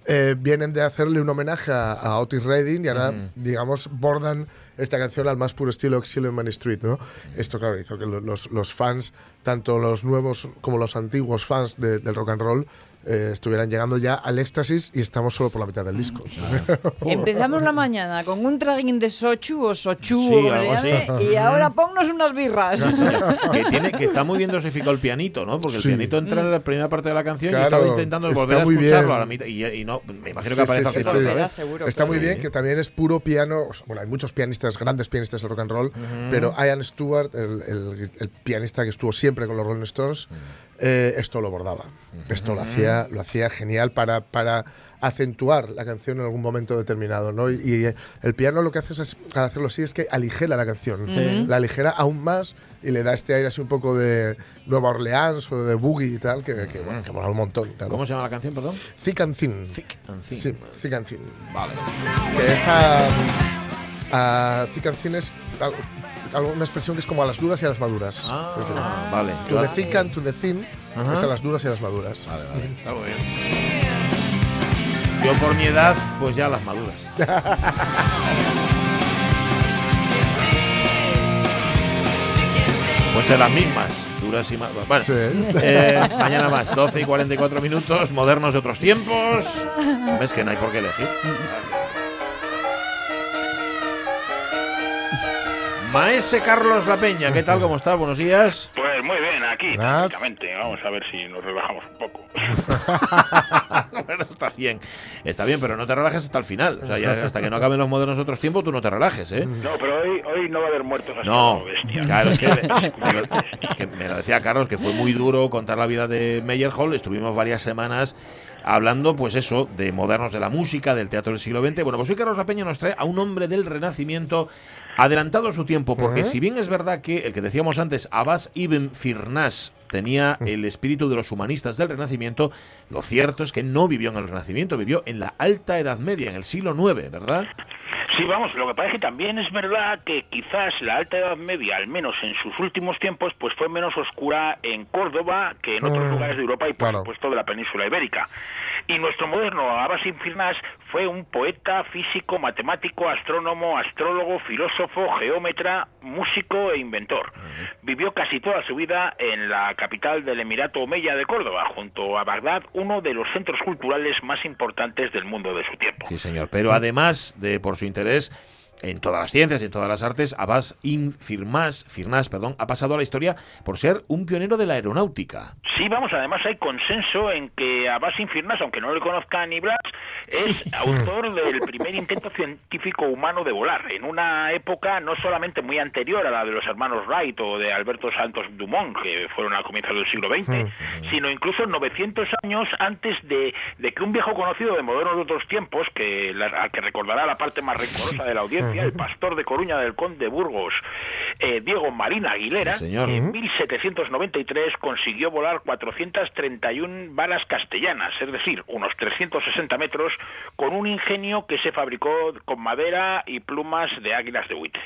Eh, vienen de hacerle un homenaje a, a Otis Redding y ahora, Ujú. digamos, bordan esta canción al más puro estilo Exilio en Street, ¿no? Esto, claro, hizo que lo- los, fans, tanto los nuevos como los antiguos fans de- del rock and roll, eh, estuvieran llegando ya al éxtasis y estamos solo por la mitad del disco. Empezamos la mañana con un traguín de sochu o sochu Sí, o y ahora ponnos unas birras. que, tiene, que está muy bien dosificado el pianito, ¿no? Porque Sí. el pianito entra en la primera parte de la canción y Claro, estaba intentando volver a muy escucharlo bien. a la mitad. Y, y no, me imagino Sí, que aparece sí, otra vez. seguro, Está claro. muy bien, que también es puro piano. Bueno, hay muchos pianistas, grandes pianistas de rock and roll, pero Ian Stewart, el, el- el pianista que estuvo siempre con los Rolling Stones, eh, esto lo bordaba. Esto lo hacía, lo hacía genial para, para acentuar la canción en algún momento determinado. ¿no? Y, y el piano lo que hace es, al hacerlo así es que aligera la canción. Sí. La aligera aún más y le da este aire así un poco de Nueva Orleans o de boogie y tal, que, que, bueno, que mola un montón. claro. ¿Cómo se llama la canción, perdón? Thick and Thin. Thick and Thin. Sí, Thick and Thin. Vale. Que esa a thick and thin es algo- una expresión que es como a las duras y a las maduras. Ah, vale. To the thick and to the thin Ajá. es a las duras y a las maduras. Vale, vale. Está muy bien. Yo por mi edad, pues ya las maduras. Pues en las mismas, duras y maduras. Bueno, Sí. eh, mañana más, 12 y 44 minutos, modernos de otros tiempos. Ves que no hay por qué elegir. Maese Carlos La Peña, ¿qué tal? ¿Cómo estás? Buenos días. Pues muy bien, aquí, prácticamente. Vamos a ver si nos relajamos un poco. bueno, está bien. Está bien, pero no te relajes hasta el final. O sea, ya hasta que no acaben los modernos de otros tiempos, tú no te relajes, ¿eh? No, pero hoy, hoy no va a haber muertos así No, como bestia. claro, es que, me lo, es que me lo decía Carlos, que fue muy duro contar la vida de Meyerhold. Estuvimos varias semanas hablando, pues eso, de modernos de la música, del teatro del siglo XX. Bueno, pues hoy Carlos La Peña nos trae a un hombre del Renacimiento adelantado a su tiempo, porque si bien es verdad que el que decíamos antes, Abbas ibn Firnas, tenía el espíritu de los humanistas del Renacimiento, lo cierto es que no vivió en el Renacimiento, vivió en la Alta Edad Media, en el siglo IX, ¿verdad? Sí, vamos, lo que pasa es que también es verdad que quizás la Alta Edad Media, al menos en sus últimos tiempos, pues fue menos oscura en Córdoba que en otros Mm, lugares de Europa y por claro. supuesto de la península ibérica. Y nuestro moderno Abbas ibn Firnas fue un poeta, físico, matemático, astrónomo, astrólogo, filósofo, geómetra, músico e inventor. Vivió casi toda su vida en la capital del Emirato Omeya de Córdoba, junto a Bagdad, uno de los centros culturales más importantes del mundo de su tiempo. Sí, señor. Pero además de por su interés en todas las ciencias y en todas las artes, Abbas Firmas, Firnas, perdón, ha pasado a la historia por ser un pionero de la aeronáutica. Sí, vamos, además hay consenso en que Abbas Infirnas, aunque no le conozca ni Blas, es autor del primer intento científico humano de volar, en una época no solamente muy anterior a la de los hermanos Wright o de Alberto Santos Dumont, que fueron a comienzos del siglo XX, sino incluso 900 años antes de, de que un viejo conocido de modernos de otros tiempos, que la, al que recordará la parte más rencorosa de la audiencia, el pastor de Coruña del Conde Burgos, eh, Diego Marina Aguilera, Sí, señor. en 1793 consiguió volar 431 balas castellanas, es decir, unos 360 metros, con un ingenio que se fabricó con madera y plumas de águilas de buitre.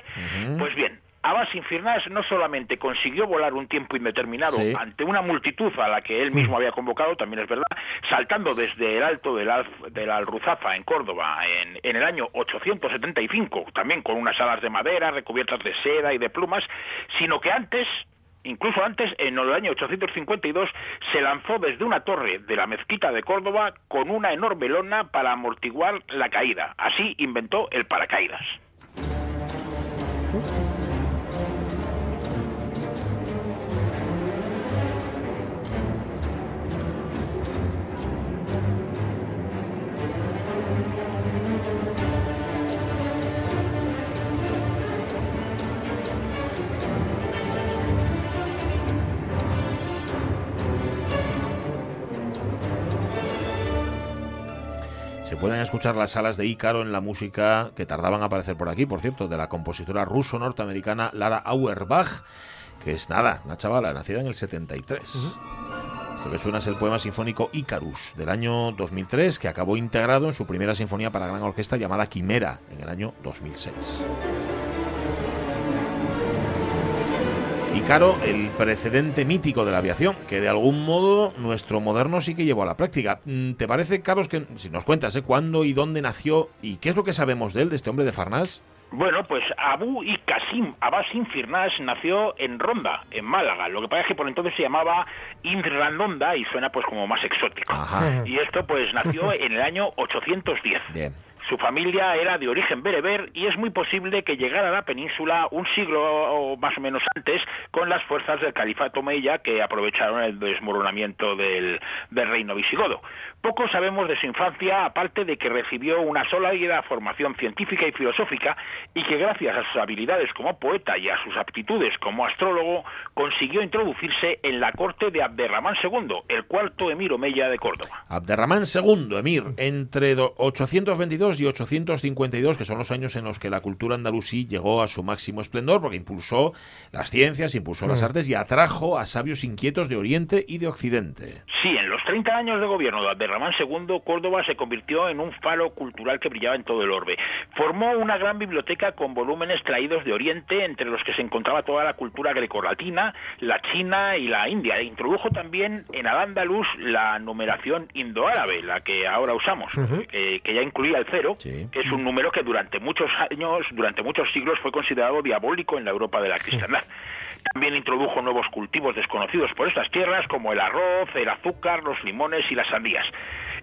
Pues bien, Abbas Infirnas no solamente consiguió volar un tiempo indeterminado Sí. ante una multitud a la que él mismo había convocado, también es verdad, saltando desde el alto del Al- de la Alruzafa en Córdoba en, en el año 875, también con unas alas de madera recubiertas de seda y de plumas, sino que antes, incluso antes, en el año 852, se lanzó desde una torre de la mezquita de Córdoba con una enorme lona para amortiguar la caída. Así inventó el paracaídas. Pueden escuchar las salas de Ícaro en la música que tardaban a aparecer por aquí, por cierto, de la compositora ruso-norteamericana Lara Auerbach, que es nada, una chavala nacida en el 73. Lo que suena es el poema sinfónico Icarus del año 2003, que acabó integrado en su primera sinfonía para gran orquesta llamada Quimera en el año 2006. Y claro, el precedente mítico de la aviación, que de algún modo nuestro moderno sí que llevó a la práctica. Mm, ¿Te parece, Carlos, que si nos cuentas ¿eh? cuándo y dónde nació y qué es lo que sabemos de él, de este hombre de Farnás? Bueno, pues Abu y Qasim Abbasin Firnas nació en Ronda, en Málaga. Lo que pasa es que por entonces se llamaba Indrandonda y suena pues como más exótico. Y esto pues nació en el año 810. Bien. Su familia era de origen bereber y es muy posible que llegara a la península un siglo más o menos antes con las fuerzas del califato Meya que aprovecharon el desmoronamiento del, del reino visigodo. Poco sabemos de su infancia, aparte de que recibió una sólida formación científica y filosófica y que gracias a sus habilidades como poeta y a sus aptitudes como astrólogo consiguió introducirse en la corte de Abderramán II, el cuarto emir omeya de Córdoba. Abderramán II, emir, entre 822 y 852, que son los años en los que la cultura andalusí llegó a su máximo esplendor, porque impulsó las ciencias, impulsó las artes y atrajo a sabios inquietos de Oriente y de Occidente. Sí, en los 30 años de gobierno de Abderramán II, Córdoba se convirtió en un faro cultural que brillaba en todo el orbe. Formó una gran biblioteca con volúmenes traídos de Oriente, entre los que se encontraba toda la cultura grecolatina, la china y la india. E introdujo también en Al-Ándalus la numeración indoárabe, la que ahora usamos, que, que ya incluía el cero que es un número que durante muchos años, durante muchos siglos fue considerado diabólico en la Europa de la cristiandad. También introdujo nuevos cultivos desconocidos por estas tierras, como el arroz, el azúcar, los limones y las sandías.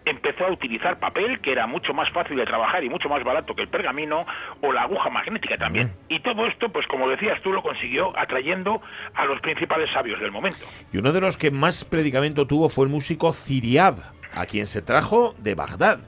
Empezó a utilizar papel, que era mucho más fácil de trabajar y mucho más barato que el pergamino, o la aguja magnética también. Y todo esto, pues como decías tú, lo consiguió atrayendo a los principales sabios del momento. Y uno de los que más predicamento tuvo fue el músico Ciriab, a quien se trajo de Bagdad.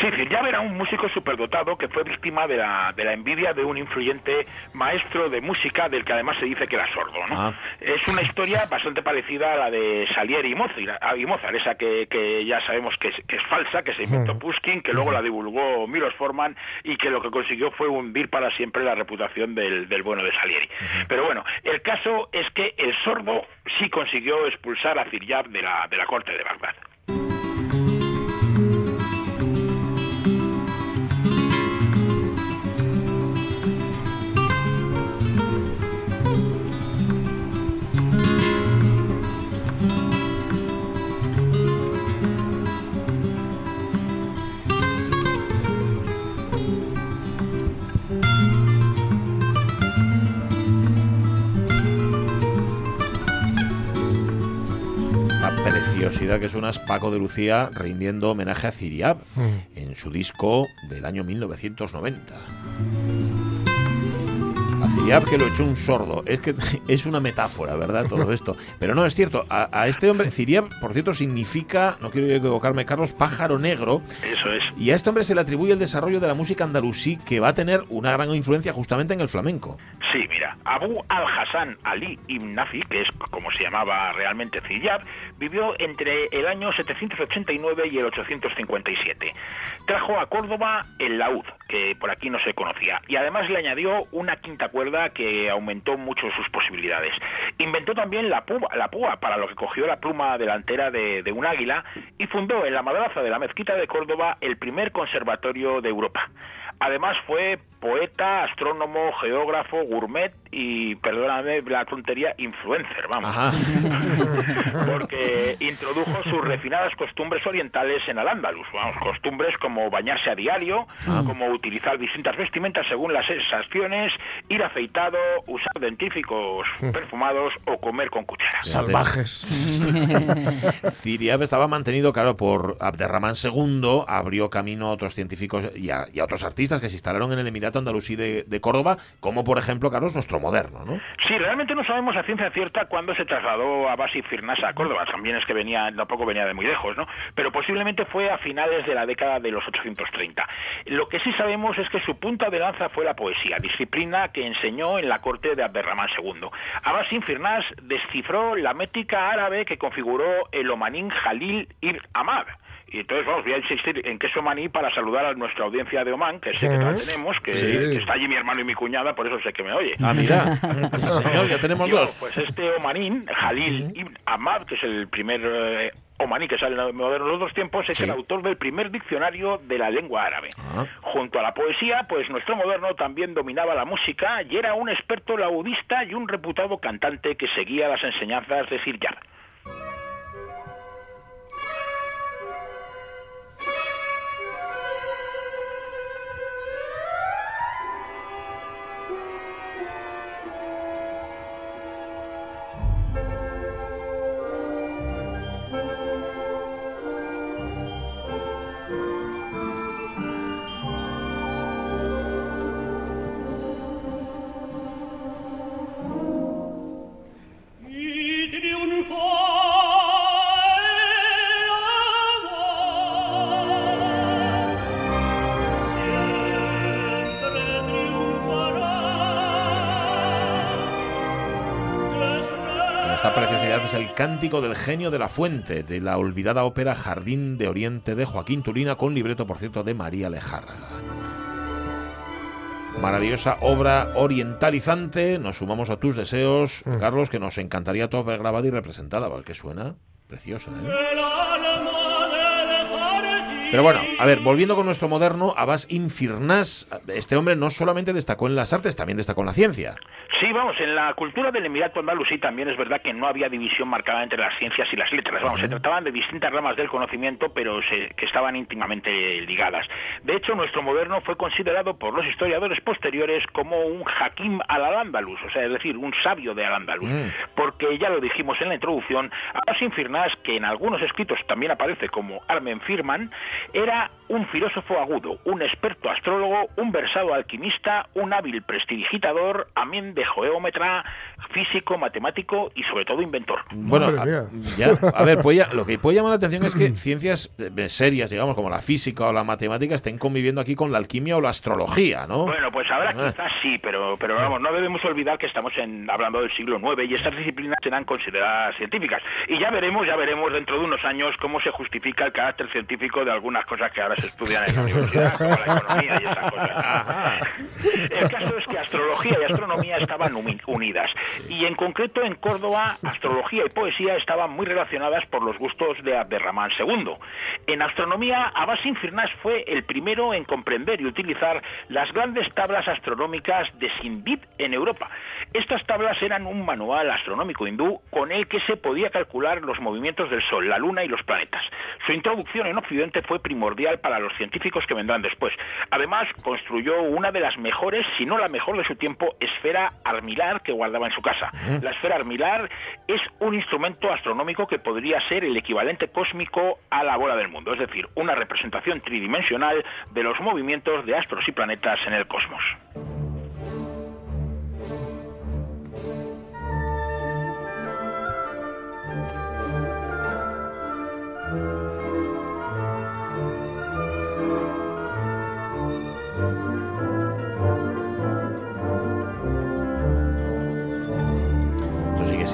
Sí, Ziryab era un músico superdotado que fue víctima de la, de la envidia de un influyente maestro de música del que además se dice que era sordo. ¿no? Ah. Es una historia bastante parecida a la de Salieri y Mozart, y Mozart esa que, que, ya sabemos que es, que es, falsa, que se inventó Pushkin, que luego la divulgó Milos Forman y que lo que consiguió fue hundir para siempre la reputación del, del bueno de Salieri. Pero bueno, el caso es que el sordo sí consiguió expulsar a Ziryab de la, de la corte de Bagdad. Que suena es Paco de Lucía rindiendo homenaje a Ciriab Mm. en su disco del año 1990. Ciriab que lo echó un sordo. Es que es una metáfora, ¿verdad? Todo esto. Pero no, es cierto. A, a este hombre, Ciriab, por cierto, significa, no quiero equivocarme, Carlos, pájaro negro. Eso es. Y a este hombre se le atribuye el desarrollo de la música andalusí que va a tener una gran influencia justamente en el flamenco. Sí, mira, Abu al-Hassan Ali ibn Nafi, que es como se llamaba realmente Ziyab, vivió entre el año 789 y el 857. Trajo a Córdoba el laúd, que por aquí no se conocía, y además le añadió una quinta cuerda que aumentó mucho sus posibilidades. Inventó también la púa, la púa para lo que cogió la pluma delantera de, de un águila y fundó en la madraza de la mezquita de Córdoba el primer conservatorio de Europa. Además fue poeta, astrónomo, geógrafo, gourmet y, perdóname la tontería, influencer, vamos. Porque introdujo sus refinadas costumbres orientales en Al-Ándalus, vamos, costumbres como bañarse a diario, Ah. como utilizar distintas vestimentas según las estaciones, ir afeitado, usar dentíficos perfumados o comer con cuchara. Salvajes. Ciriab estaba mantenido, claro, por Abderramán II, abrió camino a otros científicos y a, y a otros artistas que se instalaron en el Emirato Andalusí de, de Córdoba, como por ejemplo, Carlos, nuestro moderno, ¿no? Sí, realmente no sabemos a ciencia cierta cuándo se trasladó a Basi Firnasa a Córdoba. También es que venía, tampoco venía de muy lejos, ¿no? Pero posiblemente fue a finales de la década de los 830. Lo que sí sabemos es que su punta de lanza fue la poesía, disciplina que enseñó en la corte de Abderramán II. Abasin Firnas descifró la métrica árabe que configuró el omanín Jalil ibn Ahmad Y entonces, vamos, voy a insistir en queso maní para saludar a nuestra audiencia de Oman, que sé que la tenemos, que, Sí. que está allí mi hermano y mi cuñada, por eso sé que me oye. Ah, mira. Señor, ya tenemos Yo, dos. Pues este omanín, Jalil Ibn Ahmad, que es el primer eh, omaní que sale en el moderno de los dos tiempos, es Sí. el autor del primer diccionario de la lengua árabe. Ah. Junto a la poesía, pues nuestro moderno también dominaba la música y era un experto laudista y un reputado cantante que seguía las enseñanzas de Siryar. Esta el cántico del genio de la fuente, de la olvidada ópera Jardín de Oriente de Joaquín Turina, con libreto, por cierto, de María Lejárraga. Maravillosa obra orientalizante. Nos sumamos a tus deseos, Carlos, que nos encantaría todo ver grabada y representada, porque suena preciosa. ¿eh? Pero bueno, a ver, volviendo con nuestro moderno, Abbas Infirnas, este hombre no solamente destacó en las artes, también destacó en la ciencia. Sí, vamos, en la cultura del Emirato Andalusí también es verdad que no había división marcada entre las ciencias y las letras. Vamos, se trataban de distintas ramas del conocimiento, pero se- que estaban íntimamente ligadas. De hecho, nuestro moderno fue considerado por los historiadores posteriores como un Hakim al-Andalus, o sea, es decir, un sabio de al-Andalus. Porque ya lo dijimos en la introducción, Abbas Infirnas, que en algunos escritos también aparece como Armen Firman, era un filósofo agudo, un experto astrólogo, un versado alquimista, un hábil prestidigitador, amén de geómetra, físico, matemático y sobre todo inventor. Bueno, a, ya, a ver, puede ya- lo que puede llamar la atención es que ciencias eh, serias, digamos, como la física o la matemática, estén conviviendo aquí con la alquimia o la astrología, ¿no? Bueno, pues ahora Ah. quizás sí, pero, pero vamos, no debemos olvidar que estamos en, hablando del siglo IX y estas disciplinas serán consideradas científicas. Y ya veremos, ya veremos dentro de unos años cómo se justifica el carácter científico de algunas cosas que ahora se estudian en la universidad, como la economía y esas cosas. El caso es que astrología y astronomía estaban uni- unidas. Y en concreto en Córdoba, astrología y poesía estaban muy relacionadas por los gustos de Abderramán II. En astronomía, Abbas Infirnas fue el primero en comprender y utilizar las grandes tablas astronómicas de Sindit en Europa. Estas tablas eran un manual astronómico hindú con el que se podía calcular los movimientos del Sol, la Luna y los planetas. Su introducción en Occidente fue primordial para los científicos que vendrán después. Además, construyó una de las mejores, si no la mejor de su tiempo, esfera armilar que guardaba en su casa. La esfera armilar es un instrumento astronómico que podría ser el equivalente cósmico a la bola del mundo, es decir, una representación tridimensional de los movimientos de astros y planetas en el cosmos.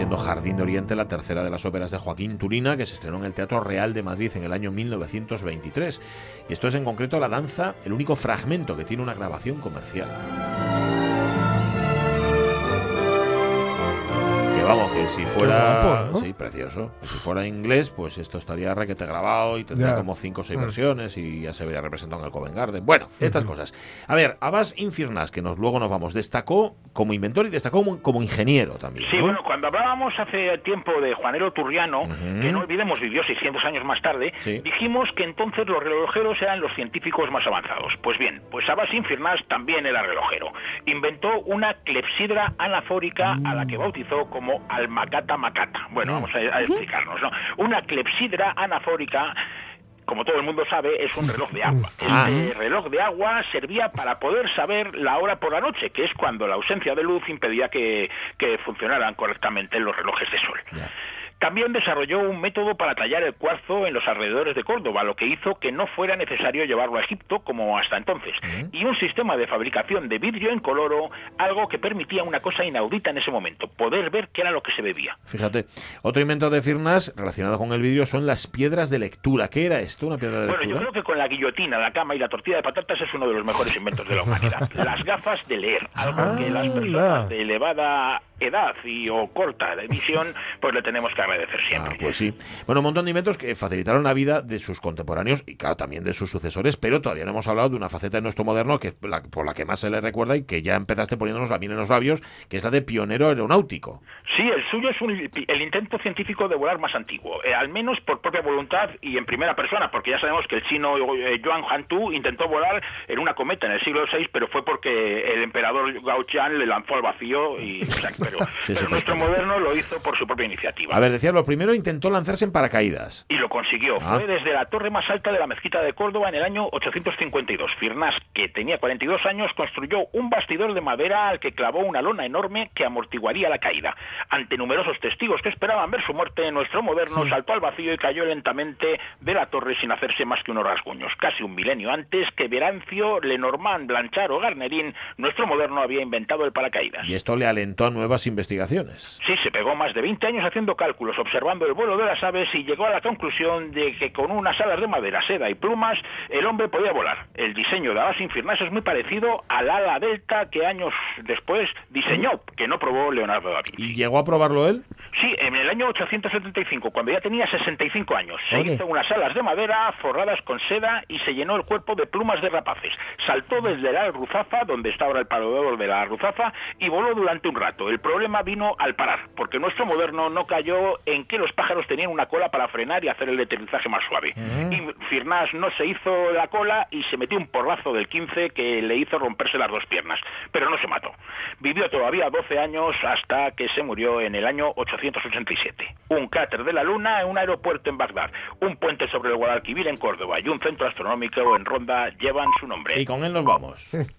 Siendo Jardín de Oriente, la tercera de las óperas de Joaquín Turina, que se estrenó en el Teatro Real de Madrid en el año 1923. Y esto es en concreto la danza, el único fragmento que tiene una grabación comercial. Vamos, que si fuera. guapo, ¿no? Sí, precioso. Que si fuera inglés, pues esto estaría requete grabado y tendría Ya. como cinco o seis Mm. versiones y ya se vería representado en el Covent Garden. Bueno, estas cosas. A ver, Abbas Infirnas, que nos, luego nos vamos, destacó como inventor y destacó como, como ingeniero también. Sí, ¿no? bueno, cuando hablábamos hace tiempo de Juanero Turriano, que no olvidemos vivió 600 años más tarde, Sí. dijimos que entonces los relojeros eran los científicos más avanzados. Pues bien, pues Abbas Infirnas también era relojero. Inventó una clepsidra anafórica a la que bautizó como almacata macata. Bueno, vamos a, a explicarnos, ¿no? Una clepsidra anafórica como todo el mundo sabe, es un reloj de agua. Ah. Este reloj de agua servía para poder saber la hora por la noche, que es cuando la ausencia de luz impedía que, que funcionaran correctamente los relojes de sol. También desarrolló un método para tallar el cuarzo en los alrededores de Córdoba, lo que hizo que no fuera necesario llevarlo a Egipto como hasta entonces. Y un sistema de fabricación de vidrio en coloro, algo que permitía una cosa inaudita en ese momento, poder ver qué era lo que se bebía. Fíjate, otro invento de Firnas relacionado con el vidrio son las piedras de lectura. ¿Qué era esto, una piedra de Bueno, lectura? yo creo que con la guillotina, la cama y la tortilla de patatas es uno de los mejores inventos de la humanidad. Las gafas de leer, algo que las personas de elevada edad y o corta de visión, pues le tenemos que agradecer siempre. Pues sí. Bueno, un montón de inventos que facilitaron la vida de sus contemporáneos y, claro, también de sus sucesores, pero todavía no hemos hablado de una faceta de nuestro moderno que la- por la que más se le recuerda y que ya empezaste poniéndonos la miel en los labios, que es la de pionero aeronáutico. Sí, el suyo es un- el intento científico de volar más antiguo, eh, al menos por propia voluntad y en primera persona, porque ya sabemos que el chino eh, Yuan Hantu intentó volar en una cometa en el siglo VI, pero fue porque el emperador Gao Qian le lanzó al vacío y o sea, pero, Sí, pero eso nuestro moderno lo hizo por su propia iniciativa. A ver, decías, lo primero intentó lanzarse en paracaídas. Y lo consiguió. Ah. Fue desde la torre más alta de la mezquita de Córdoba en el año 852. Firnas, que tenía 42 años, construyó un bastidor de madera al que clavó una lona enorme que amortiguaría la caída. Ante numerosos testigos que esperaban ver su muerte, nuestro moderno saltó al vacío y cayó lentamente de la torre sin hacerse más que unos rasguños. Casi un milenio antes que Verancio, Lenormand, Blanchard o Garnerin, nuestro moderno había inventado el paracaídas. Y esto le alentó a nuevas investigaciones. Sí, se pegó más de 20 años haciendo cálculos, observando el vuelo de las aves y llegó a la conclusión de que con unas alas de madera, seda y plumas, el hombre podía volar. El diseño de alas infernales es muy parecido al ala delta que años después diseñó, que no probó Leonardo da Vinci. ¿Y llegó a probarlo él? Sí, en el año 875, cuando ya tenía 65 años, se hizo unas alas de madera forradas con seda y se llenó el cuerpo de plumas de rapaces. Saltó desde la Ruzafa, donde está ahora el parador de la Ruzafa, y voló durante un rato. El problema vino al parar, porque nuestro moderno no cayó en que los pájaros tenían una cola para frenar y hacer el aterrizaje más suave. Y Firnas no se hizo la cola y se metió un porrazo del 15 que le hizo romperse las dos piernas, pero no se mató. Vivió todavía 12 años hasta que se murió en el año 887. Un cráter de la Luna en un aeropuerto en Bagdad, un puente sobre el Guadalquivir en Córdoba y un centro astronómico en Ronda llevan su nombre. Y con él nos vamos.